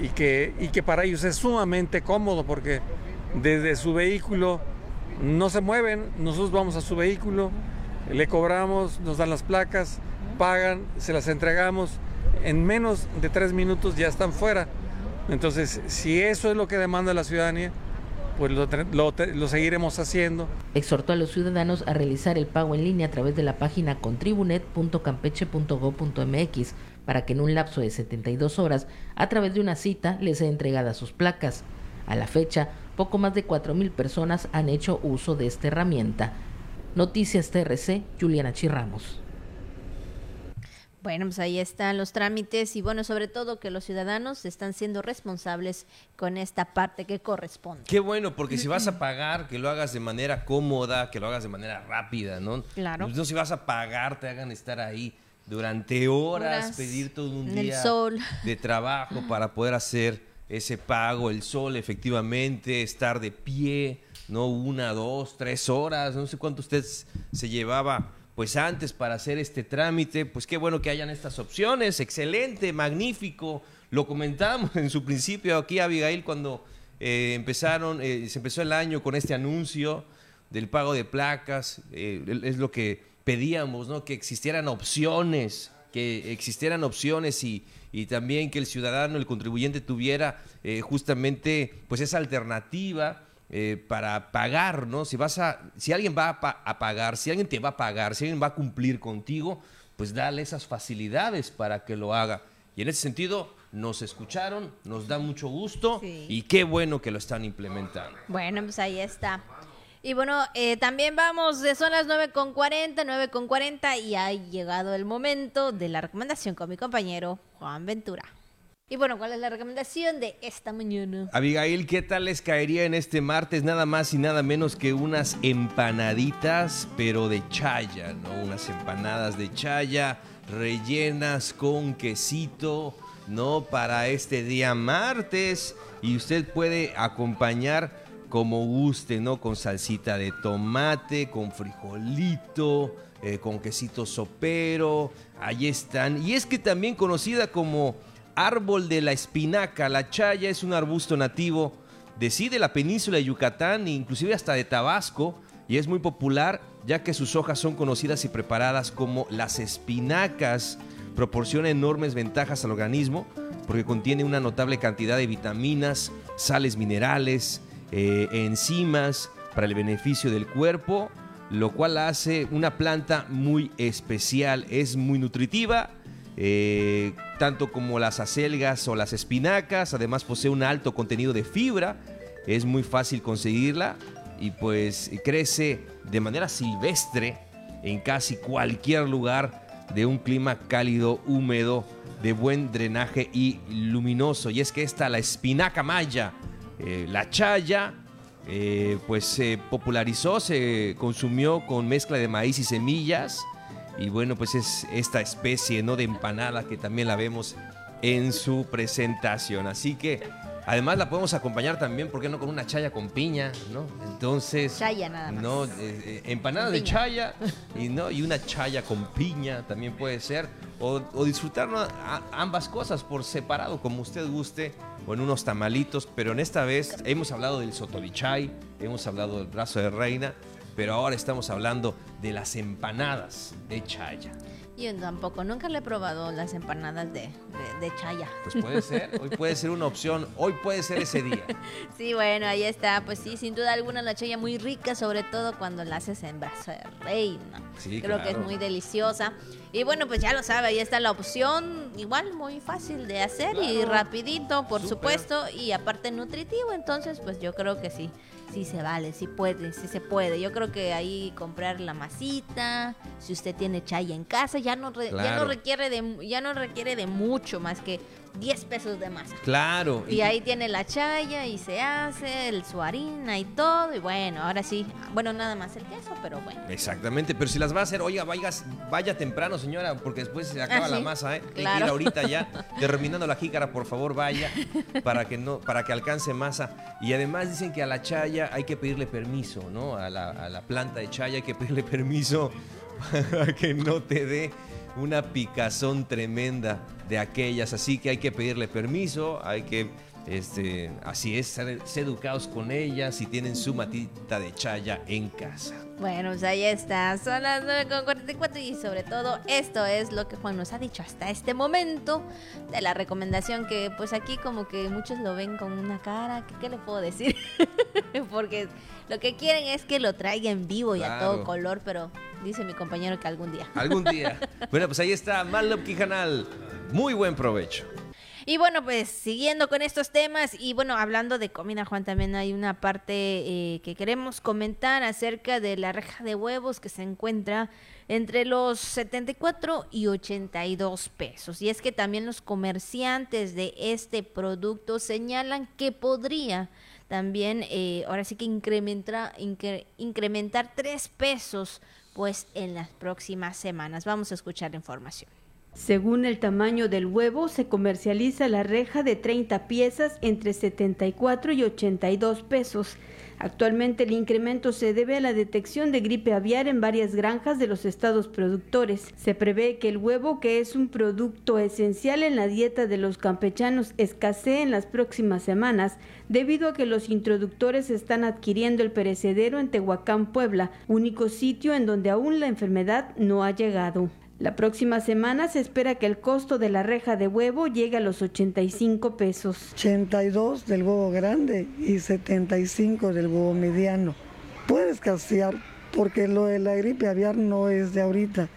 y, que, y que para ellos es sumamente cómodo porque desde su vehículo no se mueven, nosotros vamos a su vehículo, le cobramos, nos dan las placas, pagan, se las entregamos, en menos de tres minutos ya están fuera. Entonces, si eso es lo que demanda la ciudadanía, pues lo, seguiremos haciendo. Exhortó a los ciudadanos a realizar el pago en línea a través de la página contribunet.campeche.gov.mx para que en un lapso de 72 horas, a través de una cita, les sea entregada sus placas. A la fecha, poco más de 4.000 personas han hecho uso de esta herramienta. Noticias TRC, Juliana Chirramos. Bueno, pues ahí están los trámites y bueno, sobre todo que los ciudadanos están siendo responsables con esta parte que corresponde. Qué bueno, porque si vas a pagar, que lo hagas de manera cómoda, que lo hagas de manera rápida, ¿no? Claro. Pues no si vas a pagar, te hagan estar ahí durante horas, pedir todo un día de trabajo para poder hacer ese pago, el sol efectivamente, estar de pie, no una, dos, tres horas, no sé cuánto usted se llevaba pues antes para hacer este trámite, pues qué bueno que hayan estas opciones, excelente, magnífico. Lo comentamos en su principio aquí, Abigail, cuando eh, empezaron, eh, se empezó el año con este anuncio del pago de placas, eh, es lo que pedíamos, ¿no? Que existieran opciones, que existieran opciones y, y también que el ciudadano, el contribuyente tuviera justamente pues esa alternativa eh, para pagar, ¿no? Si vas a, si alguien va a, pagar, si alguien te va a pagar, si alguien va a cumplir contigo, pues dale esas facilidades para que lo haga. Y en ese sentido, nos escucharon, nos da mucho gusto y qué bueno que lo están implementando. Bueno, pues ahí está. Y bueno, eh, también vamos, son las 9.40, 9.40 y ha llegado el momento de la recomendación con mi compañero Juan Ventura. Y bueno, ¿cuál es la recomendación de esta mañana? Abigail, ¿qué tal les caería en este martes nada más y nada menos que unas empanaditas, pero de chaya, ¿no? Unas empanadas de chaya rellenas con quesito, ¿no? Para este día martes. Y usted puede acompañar como guste, ¿no? Con salsita de tomate, con frijolito, eh, con quesito sopero. Ahí están. Y es que también conocida como árbol de la espinaca. La chaya es un arbusto nativo de la península de Yucatán e inclusive hasta de Tabasco y es muy popular ya que sus hojas son conocidas y preparadas como las espinacas. Proporciona enormes ventajas al organismo porque contiene una notable cantidad de vitaminas, sales minerales, eh, enzimas para el beneficio del cuerpo, lo cual hace una planta muy especial. Es muy nutritiva eh, tanto como las acelgas o las espinacas. Además posee un alto contenido de fibra, es muy fácil conseguirla y pues crece de manera silvestre en casi cualquier lugar de un clima cálido, húmedo, de buen drenaje y luminoso. Y es que esta, la espinaca maya, eh, la chaya, eh, pues se popularizó, se consumió con mezcla de maíz y semillas y bueno, pues es esta especie ¿no? de empanada que también la vemos en su presentación. Así que además la podemos acompañar también, ¿por qué no? Con una chaya con piña, ¿no? Entonces... Chaya nada más. No, eh, eh, empanada de chaya y, ¿no? y una chaya con piña también puede ser. O, disfrutar ambas cosas por separado, como usted guste, o en unos tamalitos. Pero en esta vez hemos hablado del sotovichay, hemos hablado del brazo de reina pero ahora estamos hablando de las empanadas de chaya. Yo tampoco, nunca le he probado las empanadas de, chaya. Pues puede ser, hoy puede ser una opción, hoy puede ser ese día. sí, bueno, ahí está, pues sí, sin duda alguna la chaya muy rica, sobre todo cuando la haces en brazo de reina. Sí, Creo que es muy deliciosa. Y bueno, pues ya lo sabe, ahí está la opción, igual muy fácil de hacer y rapidito, por supuesto, y aparte nutritivo, entonces pues yo creo que sí sí se vale, sí puede, sí se puede. Yo creo que ahí comprar la masita, si usted tiene chaya en casa, ya no, ya no requiere de ya no requiere de mucho más que 10 pesos de masa. Claro. Y, ahí tiene la chaya y se hace, el, su harina y todo. Y bueno, ahora sí, bueno, nada más el queso, pero bueno. Exactamente, pero si las va a hacer, oiga, vaya, vaya temprano, señora, porque después se acaba ah, la masa, ¿eh? Claro. Hay que ir ahorita ya, terminando la jícara, por favor, vaya, para que, no, para que alcance masa. Y además dicen que a la chaya hay que pedirle permiso, ¿no? A la, a la planta de chaya hay que pedirle permiso para que no te dé una picazón tremenda de aquellas, así que hay que pedirle permiso, hay que, este, así es, ser, educados con ellas si tienen su matita de chaya en casa. Bueno, pues ahí está, son las 9.44 y sobre todo esto es lo que Juan nos ha dicho hasta este momento de la recomendación que pues aquí como que muchos lo ven con una cara, ¿qué, qué le puedo decir? Porque lo que quieren es que lo traiga en vivo y a todo color, pero dice mi compañero que algún día. Algún día. bueno, pues ahí está Malop Canal. Muy buen provecho. Y bueno, pues siguiendo con estos temas y bueno, hablando de comida, Juan, también hay una parte eh, que queremos comentar acerca de la reja de huevos que se encuentra entre los 74 y 82 pesos. Y es que también los comerciantes de este producto señalan que podría también eh, ahora sí que incrementar, incrementar tres pesos pues en las próximas semanas. Vamos a escuchar la información. Según el tamaño del huevo, se comercializa la reja de 30 piezas entre 74 y 82 pesos. Actualmente el incremento se debe a la detección de gripe aviar en varias granjas de los estados productores. Se prevé que el huevo, que es un producto esencial en la dieta de los campechanos, escasee en las próximas semanas debido a que los introductores están adquiriendo el perecedero en Tehuacán, Puebla, único sitio en donde aún la enfermedad no ha llegado. La próxima semana se espera que el costo de la reja de huevo llegue a los 85 pesos. 82 del huevo grande y 75 del huevo mediano. Puede escasear porque lo de la gripe aviar no es de ahorita,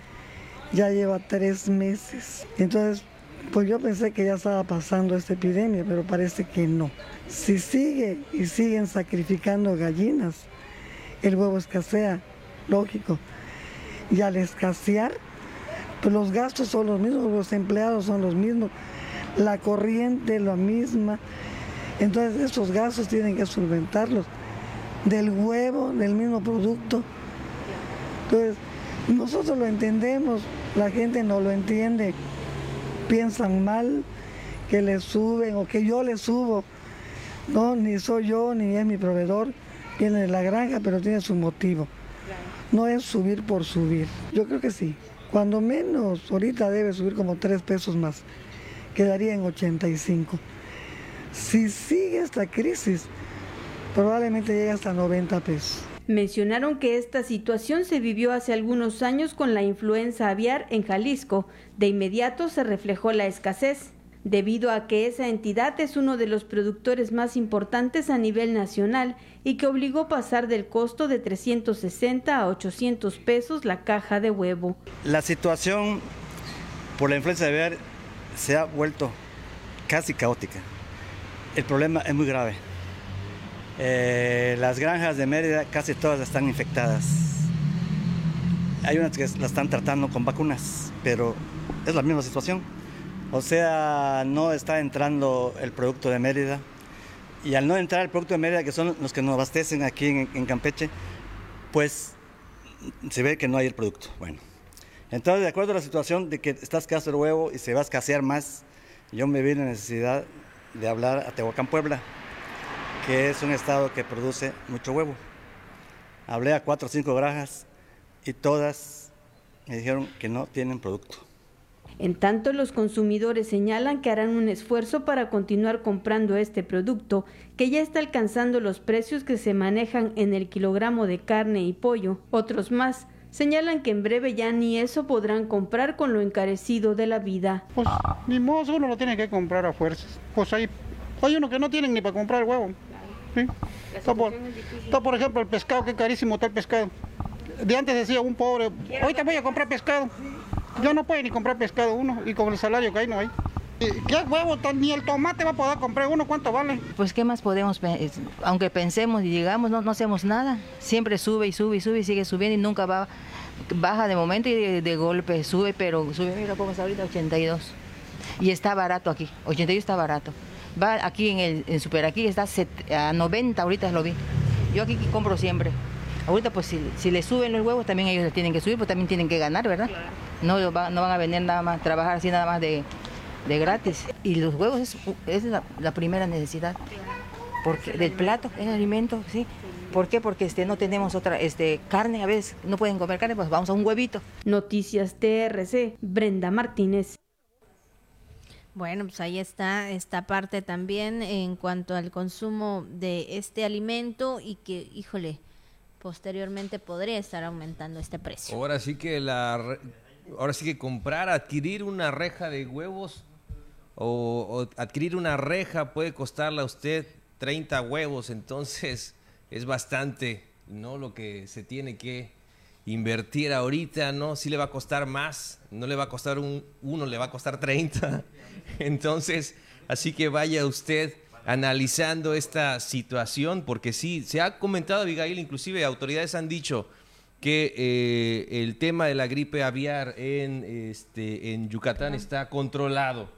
ya lleva tres meses. Entonces, pues yo pensé que ya estaba pasando esta epidemia, pero parece que no. Si sigue y siguen sacrificando gallinas, el huevo escasea, lógico. Y al escasear, pues los gastos son los mismos, los empleados son los mismos, la corriente la misma. Entonces esos gastos tienen que solventarlos del huevo, del mismo producto. Entonces nosotros lo entendemos, la gente no lo entiende, piensan mal que le suben o que yo le subo. No, ni soy yo, ni es mi proveedor, viene de la granja, pero tiene su motivo. No es subir por subir. Yo creo que sí. Cuando menos, ahorita debe subir como 3 pesos más, quedaría en 85. Si sigue esta crisis, probablemente llegue hasta 90 pesos. Mencionaron que esta situación se vivió hace algunos años con la influenza aviar en Jalisco. De inmediato se reflejó la escasez debido a que esa entidad es uno de los productores más importantes a nivel nacional y que obligó a pasar del costo de 360 a 800 pesos la caja de huevo. La situación por la influencia de ver se ha vuelto casi caótica. El problema es muy grave. Eh, las granjas de Mérida casi todas están infectadas. Hay unas que la están tratando con vacunas, pero es la misma situación o sea, no está entrando el producto de Mérida. Y al no entrar el producto de Mérida, que son los que nos abastecen aquí en, Campeche, pues se ve que no hay el producto. Bueno, entonces, de acuerdo a la situación de que está escaso el huevo y se va a escasear más, yo me vi la necesidad de hablar a Tehuacán, Puebla, que es un estado que produce mucho huevo. Hablé a cuatro o cinco granjas y todas me dijeron que no tienen producto. En tanto, los consumidores señalan que harán un esfuerzo para continuar comprando este producto, que ya está alcanzando los precios que se manejan en el kilogramo de carne y pollo. Otros más señalan que en breve ya ni eso podrán comprar con lo encarecido de la vida. Pues ni modo, uno lo tiene que comprar a fuerzas. Pues hay, hay uno que no tienen ni para comprar el huevo. Está, por, está, por, ejemplo el pescado, que carísimo está el pescado. De antes decía un pobre, hoy te voy a comprar pescado. Yo no puedo ni comprar pescado uno y con el salario que hay no hay. ¿Qué huevo? Ni el tomate va a poder comprar uno. ¿Cuánto vale? Pues qué más podemos, aunque pensemos y llegamos, no, hacemos nada. Siempre sube y sube y sube y sigue subiendo y nunca va, baja de momento y de, golpe sube, pero sube, mira cómo está ahorita 82. Y está barato aquí, 82 está barato. Va aquí en el Super, aquí está a 90, ahorita lo vi. Yo aquí compro siempre. Ahorita pues si, si le suben los huevos también ellos le tienen que subir, pues también tienen que ganar, ¿verdad? No, no van a venir nada más, trabajar así nada más de, gratis. Y los huevos es, es la, primera necesidad. Porque del plato, el alimento, sí. ¿Por qué? Porque este, no tenemos otra este, carne, a veces no pueden comer carne, pues vamos a un huevito. Noticias TRC, Brenda Martínez. Bueno, pues ahí está esta parte también en cuanto al consumo de este alimento y que, híjole, posteriormente podría estar aumentando este precio. Ahora sí que la ahora sí que comprar, adquirir una reja de huevos o, adquirir una reja puede costarle a usted 30 huevos, entonces es bastante, ¿no? Lo que se tiene que invertir ahorita, ¿no? Sí le va a costar más, no le va a costar un, uno, le va a costar 30. Entonces, así que vaya usted analizando esta situación, porque sí, se ha comentado, Abigail, inclusive autoridades han dicho, que eh, el tema de la gripe aviar en, este, en Yucatán está controlado.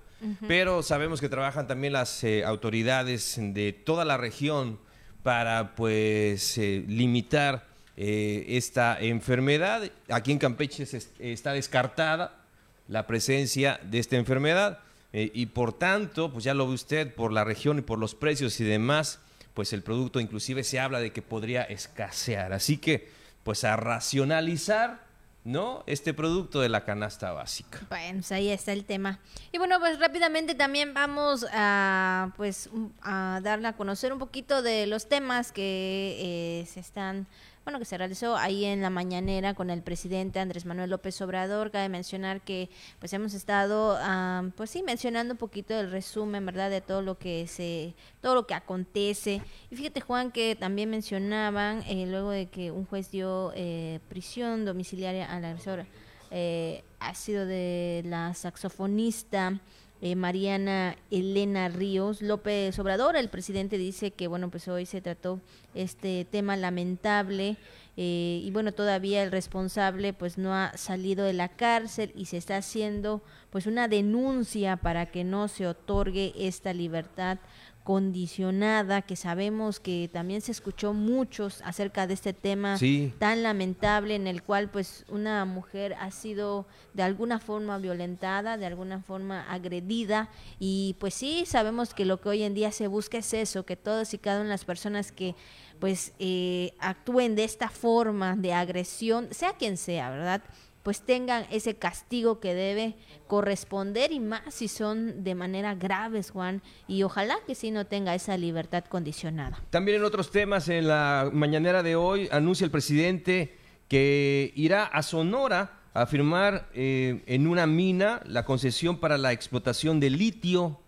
Pero sabemos que trabajan también las eh, autoridades de toda la región para pues eh, limitar esta enfermedad. Aquí en Campeche está descartada, la presencia de esta enfermedad. Y por tanto, pues ya lo ve usted, por la región y por los precios y demás, pues el producto inclusive se habla de que podría escasear. Así que, pues a racionalizar ¿no? Este producto de la canasta básica. Bueno, pues ahí está el tema. Y bueno, pues rápidamente también vamos a, pues, a darle a conocer un poquito de los temas que eh, se están bueno, que se realizó ahí en la mañanera con el presidente Andrés Manuel López Obrador. Cabe mencionar que pues hemos estado, pues sí, mencionando un poquito el resumen, ¿verdad?, de todo lo que se, todo lo que acontece. Y fíjate, Juan, que también mencionaban, eh, luego de que un juez dio eh, prisión domiciliaria a la agresora, eh, ha sido de la saxofonista eh, Mariana Elena Ríos López Obrador. El presidente dice que, bueno, pues hoy se trató este tema lamentable eh, y, bueno, todavía el responsable pues no ha salido de la cárcel y se está haciendo pues una denuncia para que no se otorgue esta libertad condicionada, que sabemos que también se escuchó muchos acerca de este tema tan lamentable en el cual pues una mujer ha sido de alguna forma violentada, de alguna forma agredida y pues sí, sabemos que lo que hoy en día se busca es eso, que todas y cada una de las personas que pues eh, actúen de esta forma de agresión, sea quien sea, ¿verdad? Pues tengan ese castigo que debe corresponder y más si son de manera graves, Juan, y ojalá que sí no tenga esa libertad condicionada. También en otros temas, en la mañanera de hoy anuncia el presidente que irá a Sonora a firmar eh, en una mina la concesión para la explotación de litio,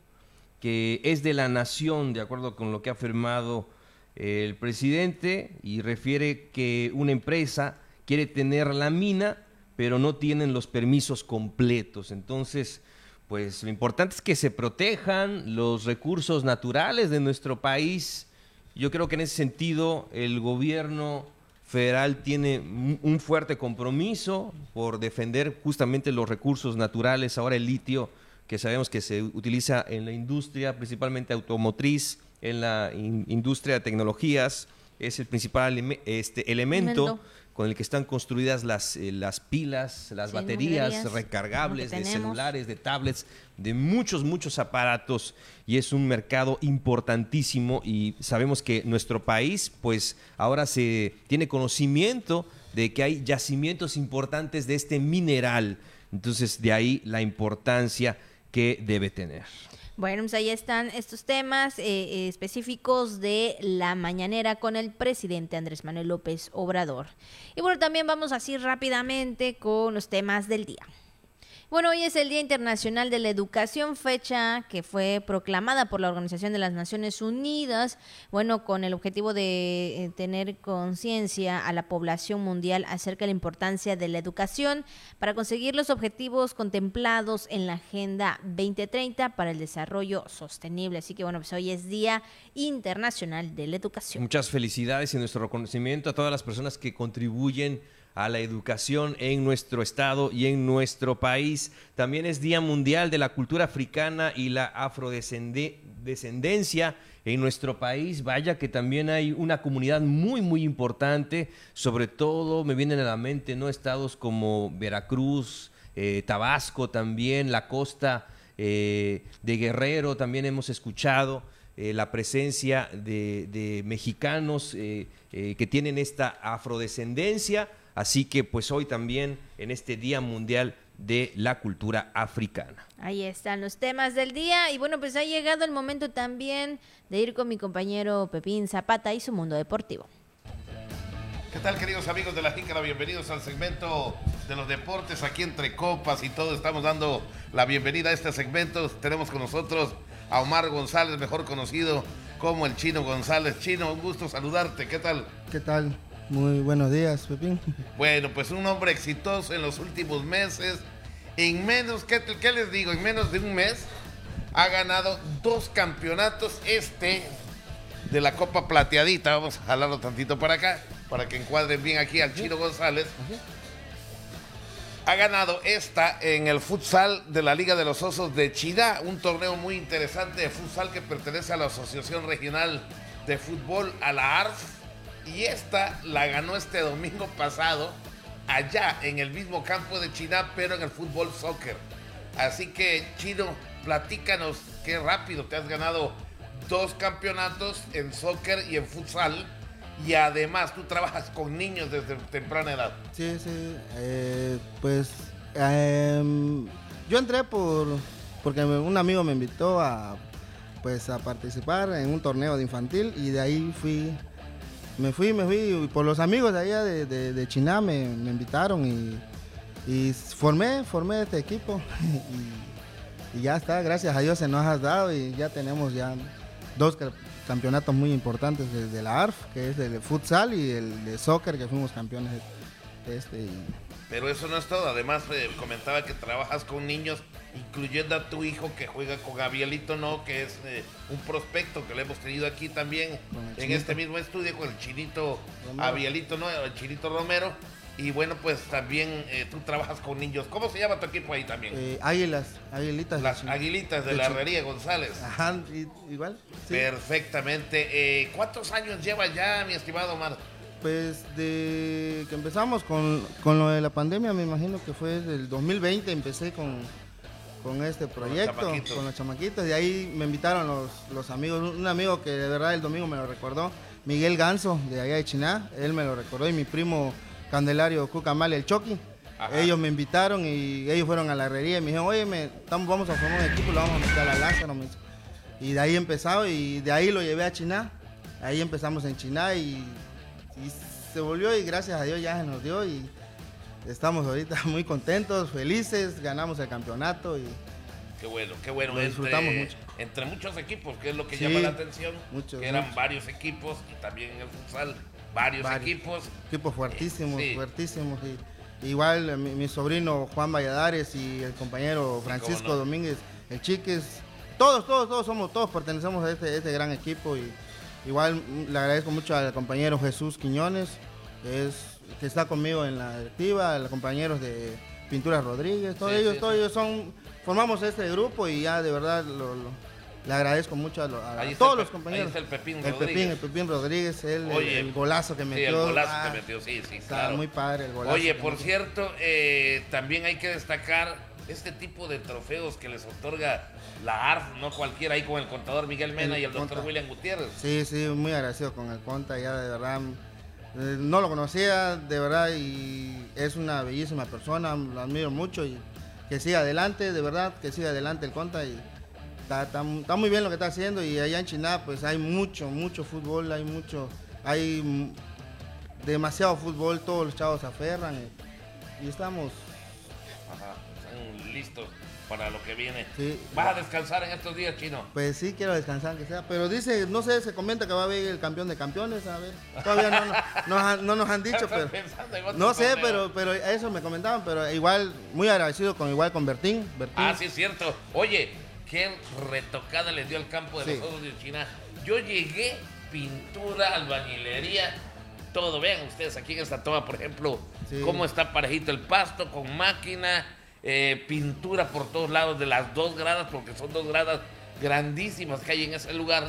que es de la nación, de acuerdo con lo que ha firmado el presidente, y refiere que una empresa quiere tener la mina pero no tienen los permisos completos. Entonces, pues lo importante es que se protejan los recursos naturales de nuestro país. Yo creo que en ese sentido el gobierno federal tiene un fuerte compromiso por defender justamente los recursos naturales. Ahora el litio, que sabemos que se utiliza en la industria, principalmente automotriz, en la industria de tecnologías, es el principal este, elemento con el que están construidas las, eh, las pilas, las baterías recargables de celulares, de tablets, de muchos, muchos aparatos y es un mercado importantísimo y sabemos que nuestro país pues ahora se tiene conocimiento de que hay yacimientos importantes de este mineral. Entonces de ahí la importancia que debe tener. Bueno, pues ahí están estos temas eh, eh, específicos de la mañanera con el presidente Andrés Manuel López Obrador. Y bueno, también vamos así rápidamente con los temas del día. Bueno, hoy es el Día Internacional de la Educación, fecha que fue proclamada por la Organización de las Naciones Unidas, bueno, con el objetivo de eh, tener conciencia a la población mundial acerca de la importancia de la educación para conseguir los objetivos contemplados en la Agenda 2030 para el Desarrollo Sostenible. Así que bueno, pues hoy es Día Internacional de la Educación. Muchas felicidades y nuestro reconocimiento a todas las personas que contribuyen a la educación en nuestro estado y en nuestro país. También es Día Mundial de la Cultura Africana y la Afrodescendencia en nuestro país. Vaya que también hay una comunidad muy, muy importante, sobre todo me vienen a la mente ¿no? estados como Veracruz, eh, Tabasco también, la costa eh, de Guerrero, también hemos escuchado. Eh, la presencia de, mexicanos que tienen esta afrodescendencia, Así que pues hoy también en este Día Mundial de la Cultura Africana. Ahí están los temas del día y bueno, pues ha llegado el momento también de ir con mi compañero Pepín Zapata y su mundo deportivo. ¿Qué tal queridos amigos de la Jícara? Bienvenidos al segmento de los deportes aquí entre copas y todo. Estamos dando la bienvenida a este segmento. Tenemos con nosotros a Omar González, mejor conocido como el Chino González. Chino, un gusto saludarte. ¿Qué tal? ¿Qué tal? Muy buenos días, Pepín. Bueno, pues un hombre exitoso en los últimos meses. En menos, ¿qué, ¿qué, les digo? En menos de un mes ha ganado dos campeonatos. Este de la Copa Plateadita. Vamos a jalarlo tantito para acá, para que encuadren bien aquí al Chino González. Ha ganado esta en el futsal de la Liga de los Osos de Chida, un torneo muy interesante de futsal que pertenece a la Asociación Regional de Fútbol, a la ARF y esta la ganó este domingo pasado allá en el mismo campo de China, pero en el fútbol soccer. Así que, Chino, platícanos qué rápido te has ganado dos campeonatos en soccer y en futsal. Y además tú trabajas con niños desde temprana edad. Sí, sí. eh, pues em, yo entré por porque un amigo me invitó a pues a participar en un torneo de infantil y de ahí fui me fui me fui y por los amigos de allá de, de, de Chiná me, me invitaron y, y formé formé este equipo y, ya está gracias a Dios se nos ha dado y ya tenemos ya dos ca- campeonatos muy importantes de, de la ARF que es el futsal y el de soccer que fuimos campeones este Pero eso no es todo. Además, eh, comentaba que trabajas con niños, incluyendo a tu hijo que juega con Gabrielito No, que es eh, un prospecto que le hemos tenido aquí también en Chinito. este mismo estudio con el Chinito Romero. Abielito No, el Chinito Romero. Y bueno, pues también eh, tú trabajas con niños. ¿Cómo se llama tu equipo ahí también? Eh, águilas, águilitas. Las Aguilitas de la Herrería González. Ajá, igual. sí. Perfectamente. ¿Cuántos años lleva ya, mi estimado Omar? Pues de que empezamos con, con lo de la pandemia, me imagino que fue del 2020, empecé con, con este proyecto, chamaquitos. con los chamaquitos. De ahí me invitaron los, los amigos, un amigo que de verdad el domingo me lo recordó, Miguel Ganso, de allá de Chiná, él me lo recordó, y mi primo Candelario Cucamal, el Chucky. Ajá. Ellos me invitaron y ellos fueron a la herrería y me dijeron, oye, me, estamos, vamos a formar un equipo, lo vamos a meter a la Lázaro. me. Y de ahí empezado y de ahí lo llevé a Chiná. Ahí empezamos en Chiná y, y se volvió y gracias a Dios ya se nos dio y estamos ahorita muy contentos, felices, ganamos el campeonato y Qué bueno, qué bueno. Lo disfrutamos entre, mucho. entre muchos equipos, que es lo que Sí, llama la atención. muchos, que eran muchos. varios equipos y también en el futsal varios, Varios. equipos. equipos fuertísimos, Sí. fuertísimos. Y, igual eh, mi, mi sobrino Juan Valladares y el compañero Francisco no. Domínguez, el Chiques, todos, todos, todos somos, todos pertenecemos a este, este gran equipo y igual mm, le agradezco mucho al compañero Jesús Quiñones, que es que está conmigo en la directiva, los compañeros de Pinturas Rodríguez, todos Sí, ellos, sí, todos sí. ellos son, formamos este grupo y ya de verdad lo- lo- le agradezco mucho a, lo- todos los compañeros. ahí está el Pepín el Rodríguez. Pepín, el Pepín Rodríguez, el- Oye, el, golazo que Sí, metió. el golazo ah, que metió, sí, sí, Está claro. muy padre el golazo. Oye, por metió. cierto, eh, también hay que destacar este tipo de trofeos que les otorga la ARF, no cualquiera, ahí con el contador Miguel Mena El y el doctor. William Gutiérrez. Sí, sí, muy agradecido con el Conta, ya de verdad. Eh, no lo conocía, de verdad, y es una bellísima persona, lo admiro mucho y que siga adelante, de verdad, que siga adelante el Conta y está, muy bien lo que está haciendo y allá en China pues hay mucho, mucho fútbol, hay mucho, hay demasiado fútbol, todos los chavos se aferran y, estamos listos para lo que viene. Sí. ¿Vas a descansar en estos días, Chino? Pues sí, quiero descansar, que sea. Pero dice, no sé, se comenta que va a haber el campeón de campeones, a ver. Todavía no, no, nos han- no nos han dicho, pero... No sé, torneo. pero, pero eso me comentaban, pero igual, muy agradecido con igual con Bertín. Bertín. Ah, sí, es cierto. Oye, qué retocada le dio al campo de Sí. los Osos de China. Yo llegué, pintura, albañilería, todo. Vean ustedes aquí en esta toma, por ejemplo, Sí. cómo está parejito el pasto con máquina, eh, pintura por todos lados de las dos gradas, porque son dos gradas grandísimas que hay en ese lugar.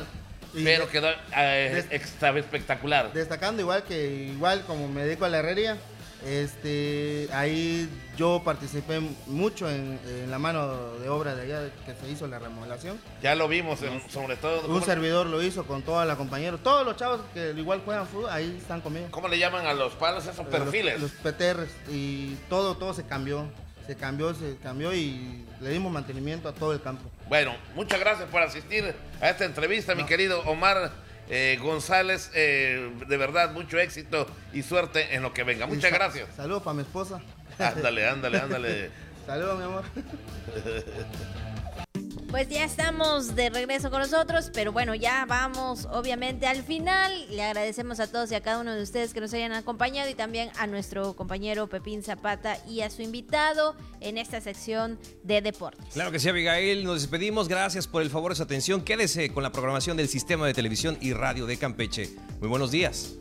Y pero quedó eh, espectacular. Destacando igual que, igual como me dedico a la herrería, este, ahí yo participé mucho en, en la mano de obra de allá que se hizo la remodelación. Ya lo vimos, en- sobre todo. Un ¿cómo, servidor lo hizo con toda la compañeros. Todos los chavos que igual juegan fútbol, ahí están conmigo. cómo le llaman a los palos esos Los- perfiles? Los, PTRs y todo, todo se cambió. Se cambió, se cambió y le dimos mantenimiento a todo el campo. Bueno, muchas gracias por asistir a esta entrevista, mi querido Omar eh, González. Eh, de verdad, mucho éxito y suerte en lo que venga. Muchas gracias. Saludos para mi esposa. Ándale, ándale, ándale. Saludos, mi amor. Pues ya estamos de regreso con nosotros, pero bueno, ya vamos obviamente al final. Le agradecemos a todos y a cada uno de ustedes que nos hayan acompañado y también a nuestro compañero Pepín Zapata y a su invitado en esta sección de deportes. Claro que sí, Abigail. Nos despedimos. Gracias por el favor de su atención. Quédese con la programación del Sistema de Televisión y Radio de Campeche. Muy buenos días.